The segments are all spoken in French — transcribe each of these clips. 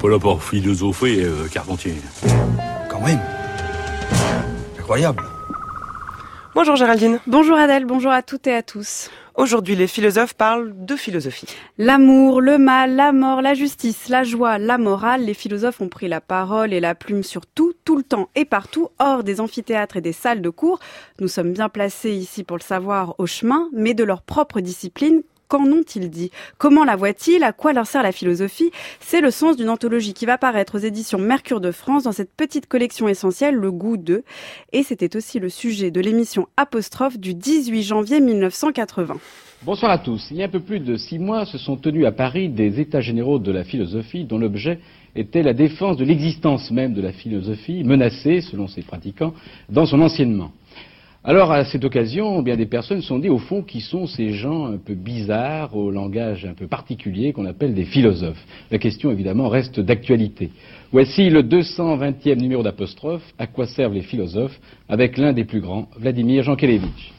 pas là pour philosopher, euh, Carpentier. Quand même. Incroyable. Bonjour Géraldine. Bonjour Adèle, bonjour à toutes et à tous. Aujourd'hui, les philosophes parlent de philosophie. L'amour, le mal, la mort, la justice, la joie, la morale, les philosophes ont pris la parole et la plume sur tout, tout le temps et partout, hors des amphithéâtres et des salles de cours. Nous sommes bien placés ici pour le savoir au chemin, mais de leur propre discipline, Qu'en ont-ils dit? Comment la voient-ils? À quoi leur sert la philosophie? C'est le sens d'une anthologie qui va paraître aux éditions Mercure de France dans cette petite collection essentielle, Le goût de. Et c'était aussi le sujet de l'émission Apostrophe du 18 janvier 1980. Bonsoir à tous. Il y a un peu plus de six mois se sont tenus à Paris des États généraux de la philosophie dont l'objet était la défense de l'existence même de la philosophie, menacée, selon ses pratiquants, dans son enseignement. Alors, à cette occasion, bien des personnes se sont dit, au fond, qui sont ces gens un peu bizarres, au langage un peu particulier, qu'on appelle des philosophes La question, évidemment, reste d'actualité. Voici le 220e numéro d'apostrophe, À quoi servent les philosophes, avec l'un des plus grands, Vladimir Jankelevitch.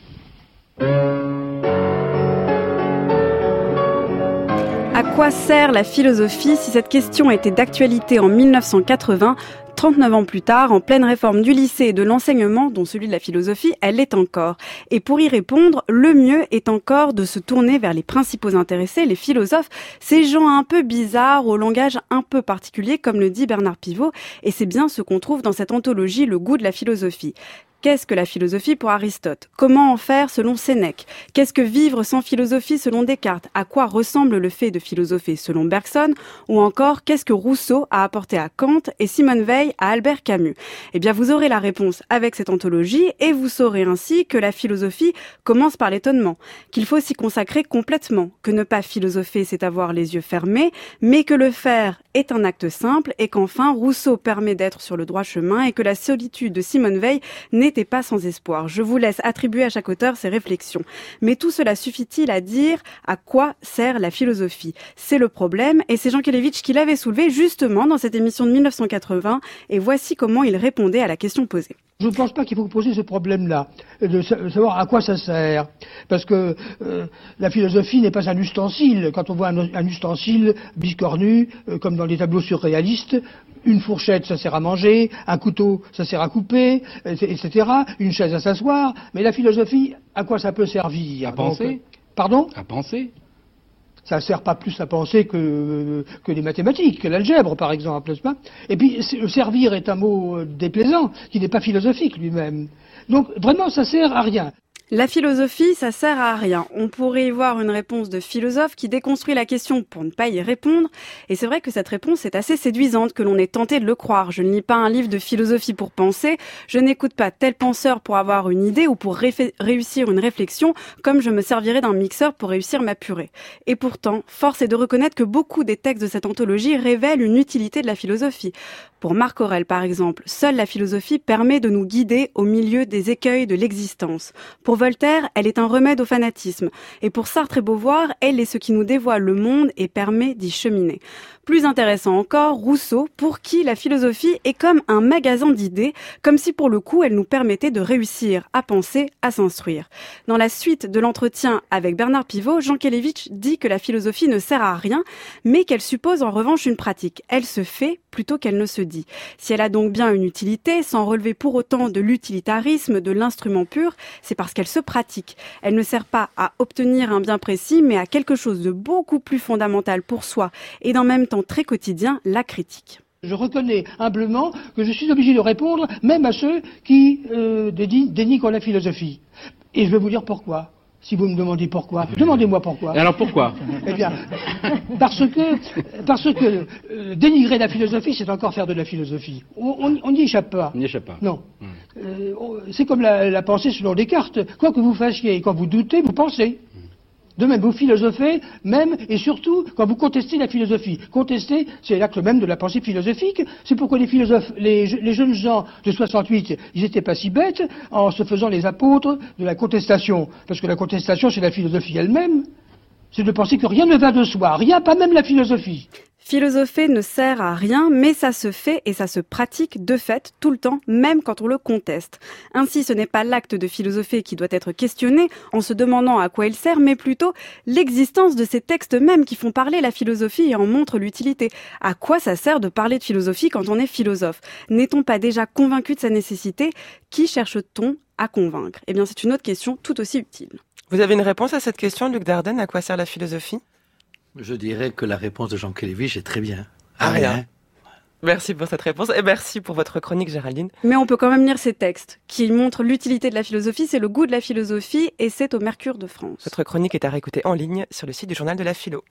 À quoi sert la philosophie Si cette question était d'actualité en 1980, 39 ans plus tard, en pleine réforme du lycée et de l'enseignement, dont celui de la philosophie, elle l'est encore. Et pour y répondre, le mieux est encore de se tourner vers les principaux intéressés, les philosophes, ces gens un peu bizarres, au langage un peu particulier, comme le dit Bernard Pivot, et c'est bien ce qu'on trouve dans cette anthologie Le goût de la philosophie. Qu'est-ce que la philosophie pour Aristote? Comment en faire selon Sénèque? Qu'est-ce que vivre sans philosophie selon Descartes? À quoi ressemble le fait de philosopher selon Bergson? Ou encore, qu'est-ce que Rousseau a apporté à Kant et Simone Veil à Albert Camus? Eh bien, vous aurez la réponse avec cette anthologie et vous saurez ainsi que la philosophie commence par l'étonnement, qu'il faut s'y consacrer complètement, que ne pas philosopher c'est avoir les yeux fermés, mais que le faire est un acte simple et qu'enfin Rousseau permet d'être sur le droit chemin et que la solitude de Simone Veil n'est n'était pas sans espoir. Je vous laisse attribuer à chaque auteur ses réflexions. Mais tout cela suffit-il à dire à quoi sert la philosophie? C'est le problème et c'est Jean Kelevitch qui l'avait soulevé justement dans cette émission de 1980 et voici comment il répondait à la question posée. Je ne pense pas qu'il faut poser ce problème-là, de savoir à quoi ça sert. Parce que euh, la philosophie n'est pas un ustensile. Quand on voit un, ustensile biscornu, euh, comme dans les tableaux surréalistes, une fourchette, ça sert à manger, un couteau, ça sert à couper, etc., une chaise à s'asseoir. Mais la philosophie, à quoi ça peut servir À penser. Pardon? À penser. Ça ne sert pas plus à penser que, que les mathématiques, que l'algèbre, par exemple, n'est-ce pas? Et puis, servir est un mot déplaisant, qui n'est pas philosophique lui-même. Donc, vraiment, ça sert à rien. La philosophie, ça sert à rien. On pourrait y voir une réponse de philosophe qui déconstruit la question pour ne pas y répondre. Et c'est vrai que cette réponse est assez séduisante, que l'on est tenté de le croire. Je ne lis pas un livre de philosophie pour penser. Je n'écoute pas tel penseur pour avoir une idée ou pour réussir une réflexion, comme je me servirais d'un mixeur pour réussir ma purée. Et pourtant, force est de reconnaître que beaucoup des textes de cette anthologie révèlent une utilité de la philosophie. Pour Marc Aurel, par exemple, seule la philosophie permet de nous guider au milieu des écueils de l'existence. Pour Voltaire, elle est un remède au fanatisme. Et pour Sartre et Beauvoir, elle est ce qui nous dévoile le monde et permet d'y cheminer. Plus intéressant encore, Rousseau, pour qui la philosophie est comme un magasin d'idées, comme si pour le coup elle nous permettait de réussir à penser, à s'instruire. Dans la suite de l'entretien avec Bernard Pivot, Jean Kelevitch dit que la philosophie ne sert à rien, mais qu'elle suppose en revanche une pratique. Elle se fait plutôt qu'elle ne se dit. Si elle a donc bien une utilité, sans relever pour autant de l'utilitarisme, de l'instrument pur, c'est parce qu'elle se pratique. Elle ne sert pas à obtenir un bien précis, mais à quelque chose de beaucoup plus fondamental pour soi et dans même très quotidien, la critique. Je reconnais humblement que je suis obligé de répondre même à ceux qui euh, dénigrent la philosophie. Et je vais vous dire pourquoi. Si vous me demandez pourquoi, demandez-moi pourquoi. Et alors pourquoi? Eh bien, parce que, parce que euh, dénigrer la philosophie, c'est encore faire de la philosophie. On n'y échappe pas. On n'y échappe pas. Non. Hmm. Euh, c'est comme la, pensée selon Descartes. Quoi que vous fassiez, quand vous doutez, vous pensez. De même, vous philosophez, même et surtout quand vous contestez la philosophie. Contester, c'est l'acte même de la pensée philosophique. C'est pourquoi les philosophes, les, jeunes gens de 68, ils n'étaient pas si bêtes en se faisant les apôtres de la contestation. Parce que la contestation, c'est la philosophie elle-même. C'est de penser que rien ne va de soi, rien, pas même la philosophie. Philosopher ne sert à rien, mais ça se fait et ça se pratique de fait tout le temps, même quand on le conteste. Ainsi, ce n'est pas l'acte de philosopher qui doit être questionné en se demandant à quoi il sert, mais plutôt l'existence de ces textes mêmes qui font parler la philosophie et en montrent l'utilité. À quoi ça sert de parler de philosophie quand on est philosophe? N'est-on pas déjà convaincu de sa nécessité? Qui cherche-t-on à convaincre? Eh bien, c'est une autre question tout aussi utile. Vous avez une réponse à cette question, Luc Dardenne? À quoi sert la philosophie? Je dirais que la réponse de Jean Kelevich est très bien. À rien. Merci pour cette réponse et merci pour votre chronique, Géraldine. Mais on peut quand même lire ces textes qui montrent l'utilité de la philosophie, c'est le goût de la philosophie et c'est au Mercure de France. Votre chronique est à réécouter en ligne sur le site du journal de la philo.